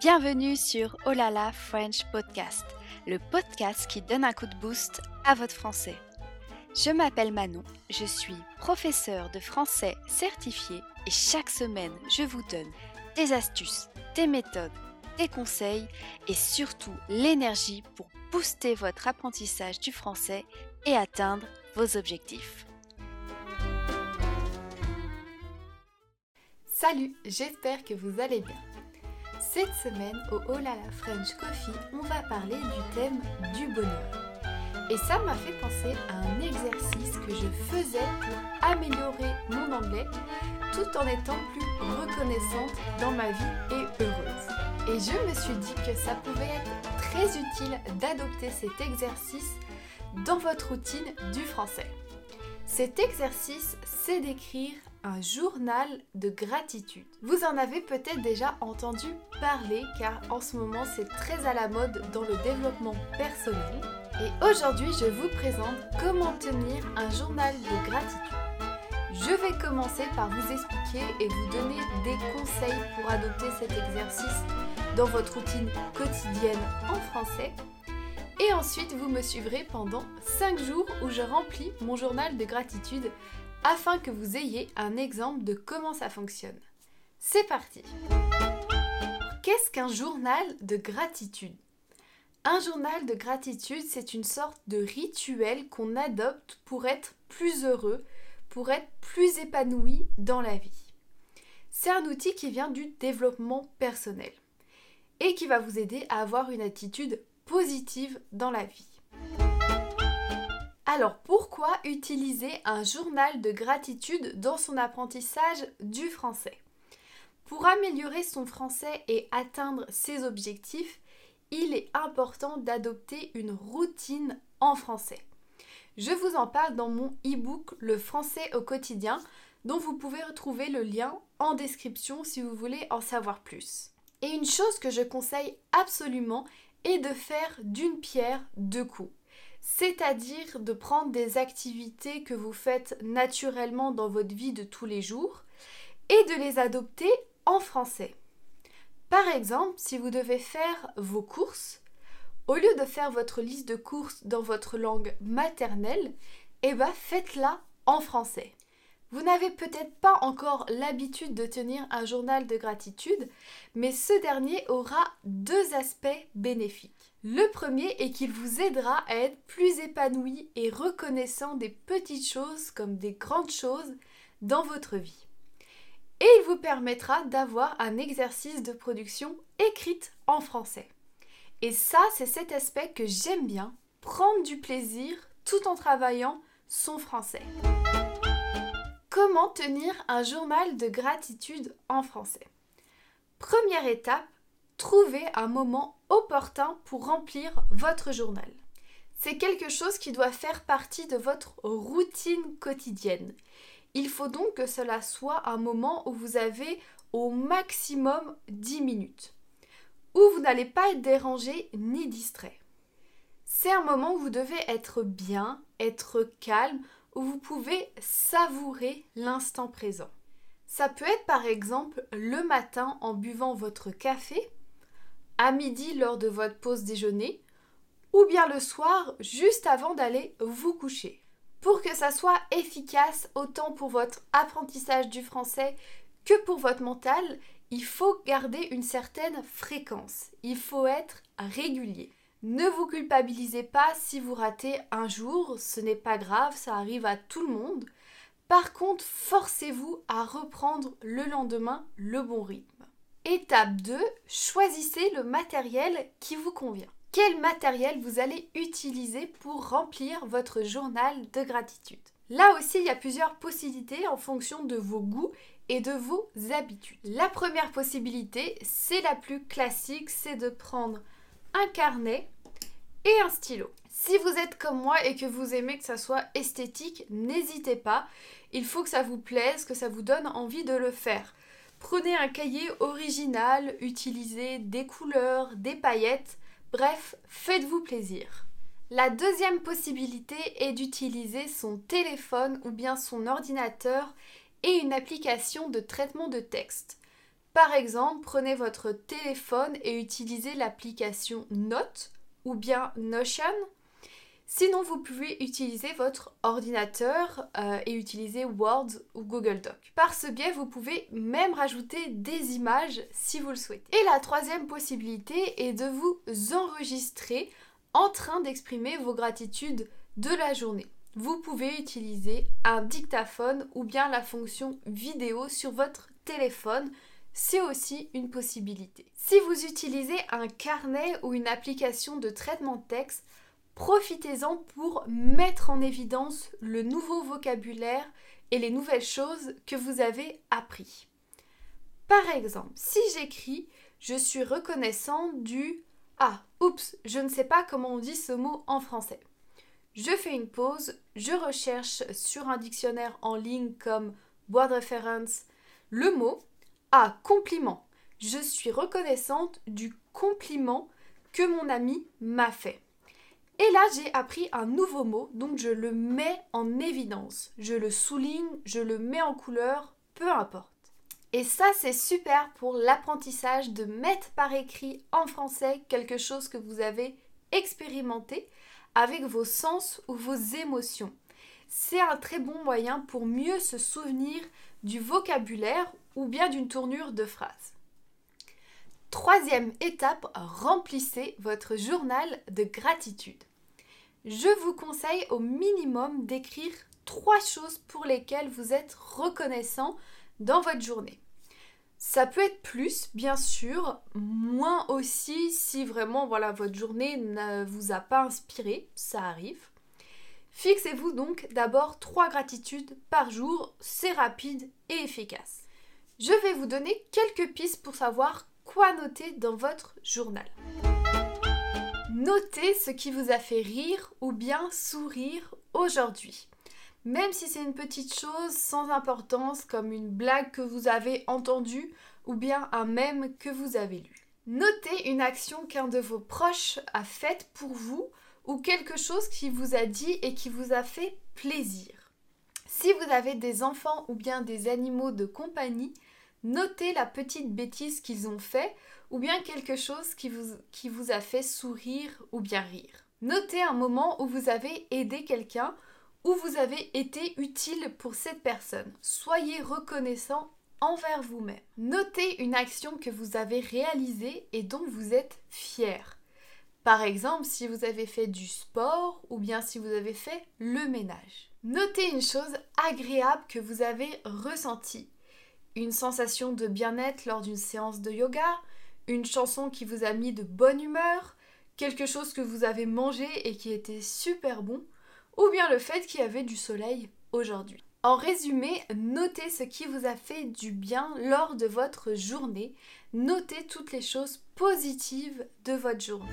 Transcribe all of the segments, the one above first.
Bienvenue sur Olala French Podcast, le podcast qui donne un coup de boost à votre français. Je m'appelle Manon, je suis professeure de français certifiée et chaque semaine je vous donne des astuces, des méthodes, des conseils et surtout l'énergie pour booster votre apprentissage du français et atteindre vos objectifs. Salut, j'espère que vous allez bien. Cette semaine, au Olala French Coffee, on va parler du thème du bonheur. Et ça m'a fait penser à un exercice que je faisais pour améliorer mon anglais tout en étant plus reconnaissante dans ma vie et heureuse. Et je me suis dit que ça pouvait être très utile d'adopter cet exercice dans votre routine du français. Cet exercice, c'est d'écrire un journal de gratitude. Vous en avez peut-être déjà entendu parler car en ce moment c'est très à la mode dans le développement personnel. Et aujourd'hui je vous présente comment tenir un journal de gratitude. Je vais commencer par vous expliquer et vous donner des conseils pour adopter cet exercice dans votre routine quotidienne en français. Et ensuite, vous me suivrez pendant 5 jours où je remplis mon journal de gratitude afin que vous ayez un exemple de comment ça fonctionne. C'est parti Qu'est-ce qu'un journal de gratitude? Un journal de gratitude, c'est une sorte de rituel qu'on adopte pour être plus heureux, pour être plus épanoui dans la vie. C'est un outil qui vient du développement personnel et qui va vous aider à avoir une attitude positive dans la vie. Alors pourquoi utiliser un journal de gratitude dans son apprentissage du français? Pour améliorer son français et atteindre ses objectifs, il est important d'adopter une routine en français. Je vous en parle dans mon e-book Le français au quotidien dont vous pouvez retrouver le lien en description si vous voulez en savoir plus. Et une chose que je conseille absolument est de faire d'une pierre deux coups c'est-à-dire de prendre des activités que vous faites naturellement dans votre vie de tous les jours et de les adopter en français. Par exemple, si vous devez faire vos courses, au lieu de faire votre liste de courses dans votre langue maternelle, eh ben faites-la en français. Vous n'avez peut-être pas encore l'habitude de tenir un journal de gratitude, mais ce dernier aura deux aspects bénéfiques. Le premier est qu'il vous aidera à être plus épanoui et reconnaissant des petites choses comme des grandes choses dans votre vie. Et il vous permettra d'avoir un exercice de production écrite en français. Et ça, c'est cet aspect que j'aime bien, prendre du plaisir tout en travaillant son français. Comment tenir un journal de gratitude en français? Première étape, trouvez un moment opportun pour remplir votre journal. C'est quelque chose qui doit faire partie de votre routine quotidienne. Il faut donc que cela soit un moment où vous avez au maximum 10 minutes, où vous n'allez pas être dérangé ni distrait. C'est un moment où vous devez être bien, être calme, où vous pouvez savourer l'instant présent. Ça peut être par exemple le matin en buvant votre café, à midi lors de votre pause déjeuner, ou bien le soir juste avant d'aller vous coucher. Pour que ça soit efficace autant pour votre apprentissage du français que pour votre mental, il faut garder une certaine fréquence. Il faut être régulier. Ne vous culpabilisez pas si vous ratez un jour, ce n'est pas grave, ça arrive à tout le monde. Par contre, forcez-vous à reprendre le lendemain le bon rythme. Étape 2, choisissez le matériel qui vous convient. Quel matériel vous allez utiliser pour remplir votre journal de gratitude? Là aussi, il y a plusieurs possibilités en fonction de vos goûts et de vos habitudes. La première possibilité, c'est la plus classique, c'est de prendre un carnet et un stylo. Si vous êtes comme moi et que vous aimez que ça soit esthétique, n'hésitez pas. Il faut que ça vous plaise, que ça vous donne envie de le faire. Prenez un cahier original, utilisez des couleurs, des paillettes, bref, faites-vous plaisir. La deuxième possibilité est d'utiliser son téléphone ou bien son ordinateur et une application de traitement de texte. Par exemple, prenez votre téléphone et utilisez l'application Note ou bien Notion. Sinon, vous pouvez utiliser votre ordinateur euh, et utiliser Word ou Google Doc. Par ce biais, vous pouvez même rajouter des images si vous le souhaitez. Et la troisième possibilité est de vous enregistrer en train d'exprimer vos gratitudes de la journée. Vous pouvez utiliser un dictaphone ou bien la fonction vidéo sur votre téléphone c'est aussi une possibilité. Si vous utilisez un carnet ou une application de traitement de texte, profitez-en pour mettre en évidence le nouveau vocabulaire et les nouvelles choses que vous avez appris. Par exemple, si j'écris je suis reconnaissant du Ah, oups, je ne sais pas comment on dit ce mot en français. Je fais une pause, je recherche sur un dictionnaire en ligne comme bois de référence le mot ah, compliment. Je suis reconnaissante du compliment que mon ami m'a fait. Et là, j'ai appris un nouveau mot, donc je le mets en évidence. Je le souligne, je le mets en couleur, peu importe. Et ça, c'est super pour l'apprentissage de mettre par écrit en français quelque chose que vous avez expérimenté avec vos sens ou vos émotions. C'est un très bon moyen pour mieux se souvenir du vocabulaire ou bien d'une tournure de phrase. Troisième étape, remplissez votre journal de gratitude. Je vous conseille au minimum d'écrire trois choses pour lesquelles vous êtes reconnaissant dans votre journée. Ça peut être plus, bien sûr, moins aussi si vraiment voilà, votre journée ne vous a pas inspiré, ça arrive. Fixez-vous donc d'abord trois gratitudes par jour, c'est rapide et efficace. Je vais vous donner quelques pistes pour savoir quoi noter dans votre journal. Notez ce qui vous a fait rire ou bien sourire aujourd'hui. Même si c'est une petite chose sans importance comme une blague que vous avez entendue ou bien un mème que vous avez lu. Notez une action qu'un de vos proches a faite pour vous ou quelque chose qui vous a dit et qui vous a fait plaisir. Si vous avez des enfants ou bien des animaux de compagnie, notez la petite bêtise qu'ils ont fait ou bien quelque chose qui vous, qui vous a fait sourire ou bien rire. Notez un moment où vous avez aidé quelqu'un ou vous avez été utile pour cette personne. Soyez reconnaissant envers vous-même. Notez une action que vous avez réalisée et dont vous êtes fier. Par exemple, si vous avez fait du sport ou bien si vous avez fait le ménage. Notez une chose agréable que vous avez ressentie. Une sensation de bien-être lors d'une séance de yoga, une chanson qui vous a mis de bonne humeur, quelque chose que vous avez mangé et qui était super bon, ou bien le fait qu'il y avait du soleil aujourd'hui. En résumé, notez ce qui vous a fait du bien lors de votre journée. Notez toutes les choses positives de votre journée.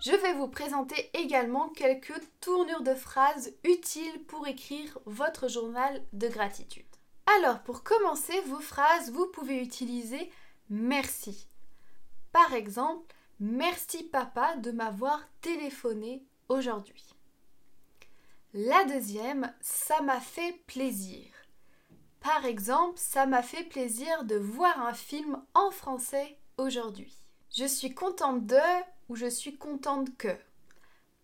Je vais vous présenter également quelques tournures de phrases utiles pour écrire votre journal de gratitude. Alors, pour commencer vos phrases, vous pouvez utiliser merci. Par exemple, merci papa de m'avoir téléphoné aujourd'hui. La deuxième, ça m'a fait plaisir. Par exemple, ça m'a fait plaisir de voir un film en français aujourd'hui. Je suis contente de ou je suis contente que.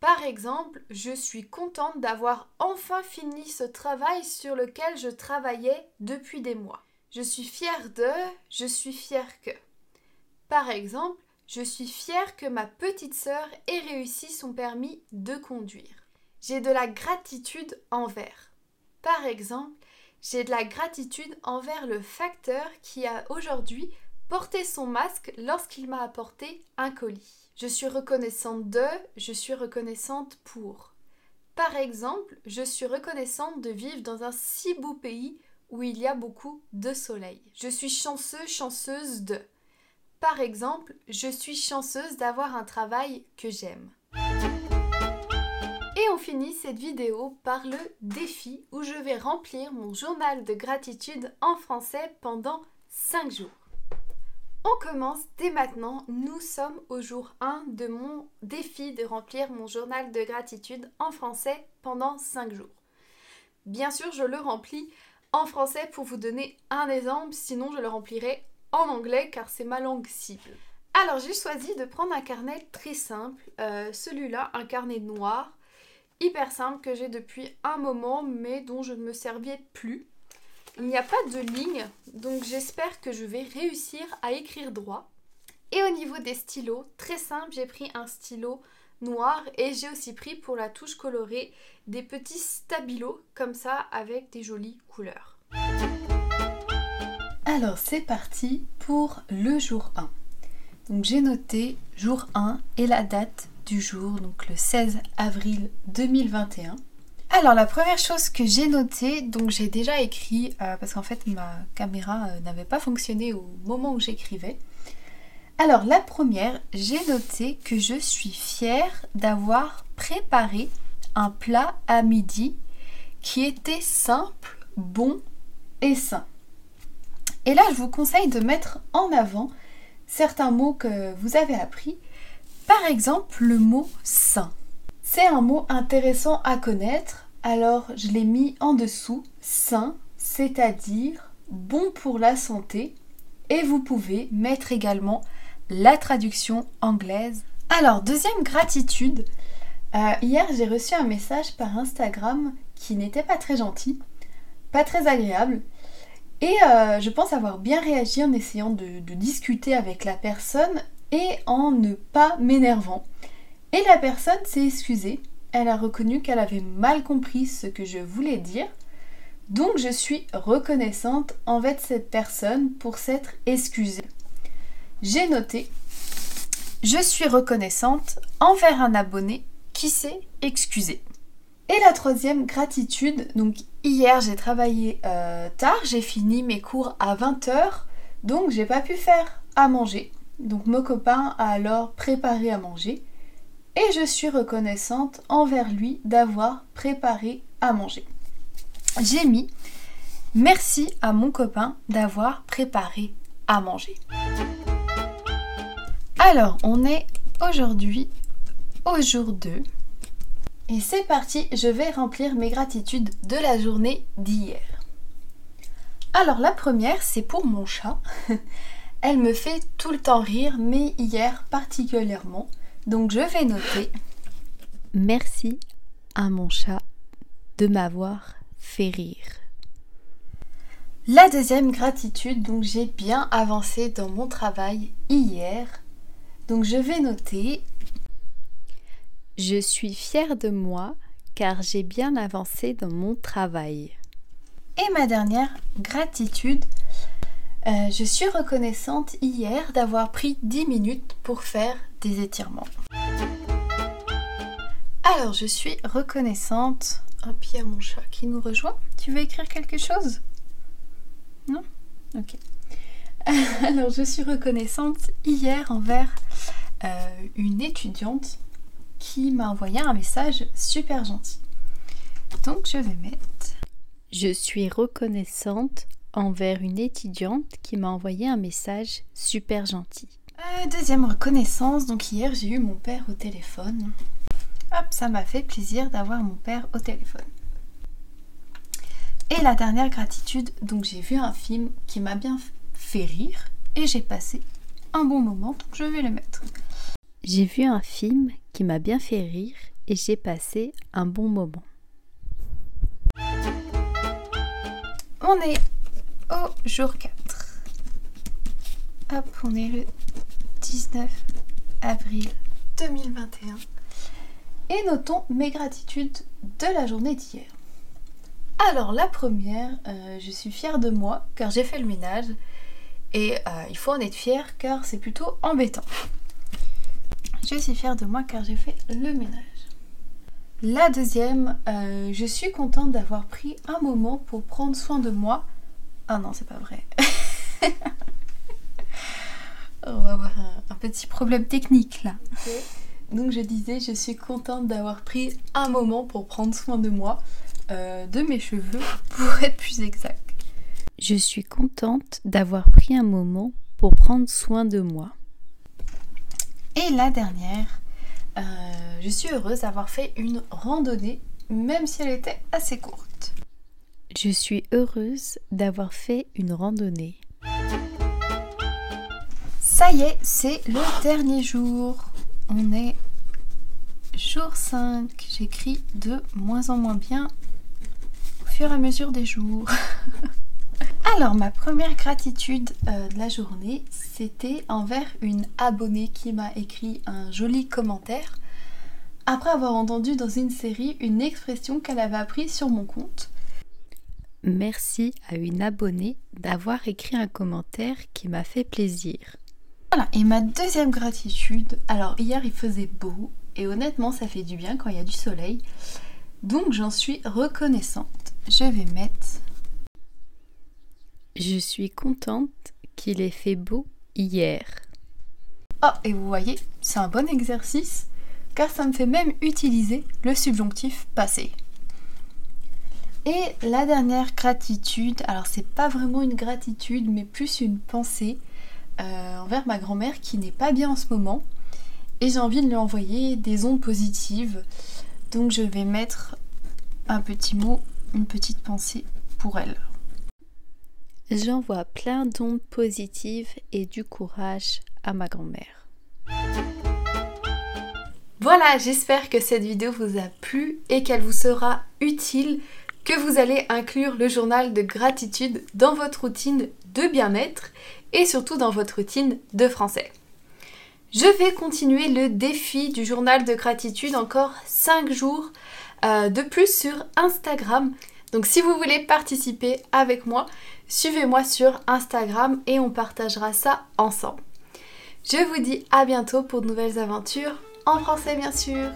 Par exemple, je suis contente d'avoir enfin fini ce travail sur lequel je travaillais depuis des mois. Je suis fière de, je suis fière que. Par exemple, je suis fière que ma petite sœur ait réussi son permis de conduire. J'ai de la gratitude envers. Par exemple, j'ai de la gratitude envers le facteur qui a aujourd'hui porté son masque lorsqu'il m'a apporté un colis. Je suis reconnaissante de, je suis reconnaissante pour. Par exemple, je suis reconnaissante de vivre dans un si beau pays où il y a beaucoup de soleil. Je suis chanceux, chanceuse de. Par exemple, je suis chanceuse d'avoir un travail que j'aime. Et on finit cette vidéo par le défi où je vais remplir mon journal de gratitude en français pendant 5 jours. On commence dès maintenant. Nous sommes au jour 1 de mon défi de remplir mon journal de gratitude en français pendant 5 jours. Bien sûr, je le remplis en français pour vous donner un exemple, sinon je le remplirai en anglais car c'est ma langue cible. Alors j'ai choisi de prendre un carnet très simple, euh, celui-là, un carnet noir, hyper simple que j'ai depuis un moment mais dont je ne me servais plus. Il n'y a pas de ligne, donc j'espère que je vais réussir à écrire droit. Et au niveau des stylos, très simple, j'ai pris un stylo noir et j'ai aussi pris pour la touche colorée des petits stabilos comme ça avec des jolies couleurs. Alors c'est parti pour le jour 1. Donc j'ai noté jour 1 et la date du jour, donc le 16 avril 2021. Alors la première chose que j'ai notée, donc j'ai déjà écrit, euh, parce qu'en fait ma caméra euh, n'avait pas fonctionné au moment où j'écrivais. Alors la première, j'ai noté que je suis fière d'avoir préparé un plat à midi qui était simple, bon et sain. Et là, je vous conseille de mettre en avant certains mots que vous avez appris. Par exemple, le mot sain. C'est un mot intéressant à connaître, alors je l'ai mis en dessous. Sain, c'est-à-dire bon pour la santé. Et vous pouvez mettre également la traduction anglaise. Alors, deuxième gratitude. Euh, hier, j'ai reçu un message par Instagram qui n'était pas très gentil, pas très agréable. Et euh, je pense avoir bien réagi en essayant de, de discuter avec la personne et en ne pas m'énervant. Et la personne s'est excusée. Elle a reconnu qu'elle avait mal compris ce que je voulais dire. Donc je suis reconnaissante envers cette personne pour s'être excusée j'ai noté Je suis reconnaissante envers un abonné qui s'est excusé. Et la troisième gratitude, donc hier j'ai travaillé euh, tard, j'ai fini mes cours à 20h, donc j'ai pas pu faire à manger. Donc mon copain a alors préparé à manger et je suis reconnaissante envers lui d'avoir préparé à manger. J'ai mis merci à mon copain d'avoir préparé à manger. Alors, on est aujourd'hui au jour 2. Et c'est parti, je vais remplir mes gratitudes de la journée d'hier. Alors la première, c'est pour mon chat. Elle me fait tout le temps rire, mais hier particulièrement. Donc je vais noter. Merci à mon chat de m'avoir fait rire. La deuxième gratitude, donc j'ai bien avancé dans mon travail hier donc je vais noter Je suis fière de moi car j'ai bien avancé dans mon travail. Et ma dernière gratitude, euh, je suis reconnaissante hier d'avoir pris 10 minutes pour faire des étirements. Alors je suis reconnaissante. Oh Pierre mon chat qui nous rejoint. Tu veux écrire quelque chose? Non? Ok. Alors, je suis reconnaissante hier envers euh, une étudiante qui m'a envoyé un message super gentil. Donc, je vais mettre Je suis reconnaissante envers une étudiante qui m'a envoyé un message super gentil. Euh, deuxième reconnaissance, donc hier j'ai eu mon père au téléphone. Hop, ça m'a fait plaisir d'avoir mon père au téléphone. Et la dernière gratitude, donc j'ai vu un film qui m'a bien fait rire et j'ai passé un bon moment, donc je vais le mettre. J'ai vu un film qui m'a bien fait rire et j'ai passé un bon moment. On est au jour 4. Hop, on est le 19 avril 2021. Et notons mes gratitudes de la journée d'hier. Alors la première, euh, je suis fière de moi car j'ai fait le ménage et euh, il faut en être fier car c'est plutôt embêtant. Je suis fière de moi car j'ai fait le ménage. La deuxième, euh, je suis contente d'avoir pris un moment pour prendre soin de moi. Ah non, c'est pas vrai. On va avoir un, petit problème technique là. Donc je disais, je suis contente d'avoir pris un moment pour prendre soin de moi, euh, de mes cheveux pour être plus exact. Je suis contente d'avoir pris un moment pour prendre soin de moi. Et la dernière, euh, je suis heureuse d'avoir fait une randonnée, même si elle était assez courte. Je suis heureuse d'avoir fait une randonnée. Ça y est, c'est le dernier jour. On est jour 5. J'écris de moins en moins bien au fur et à mesure des jours. Alors, ma première gratitude euh, de la journée, c'était envers une abonnée qui m'a écrit un joli commentaire après avoir entendu dans une série une expression qu'elle avait apprise sur mon compte. Merci à une abonnée d'avoir écrit un commentaire qui m'a fait plaisir. Voilà, et ma deuxième gratitude, alors hier il faisait beau, et honnêtement ça fait du bien quand il y a du soleil, donc j'en suis reconnaissante. Je vais mettre... Je suis contente qu'il ait fait beau hier. Oh, et vous voyez, c'est un bon exercice, car ça me fait même utiliser le subjonctif passé. Et la dernière gratitude, alors c'est pas vraiment une gratitude, mais plus une pensée euh, envers ma grand-mère qui n'est pas bien en ce moment. Et j'ai envie de lui envoyer des ondes positives. Donc je vais mettre un petit mot, une petite pensée pour elle. J'envoie plein d'ondes positives et du courage à ma grand-mère. Voilà, j'espère que cette vidéo vous a plu et qu'elle vous sera utile, que vous allez inclure le journal de gratitude dans votre routine de bien-être et surtout dans votre routine de français. Je vais continuer le défi du journal de gratitude encore 5 jours euh, de plus sur Instagram. Donc si vous voulez participer avec moi, suivez-moi sur Instagram et on partagera ça ensemble. Je vous dis à bientôt pour de nouvelles aventures, en français bien sûr.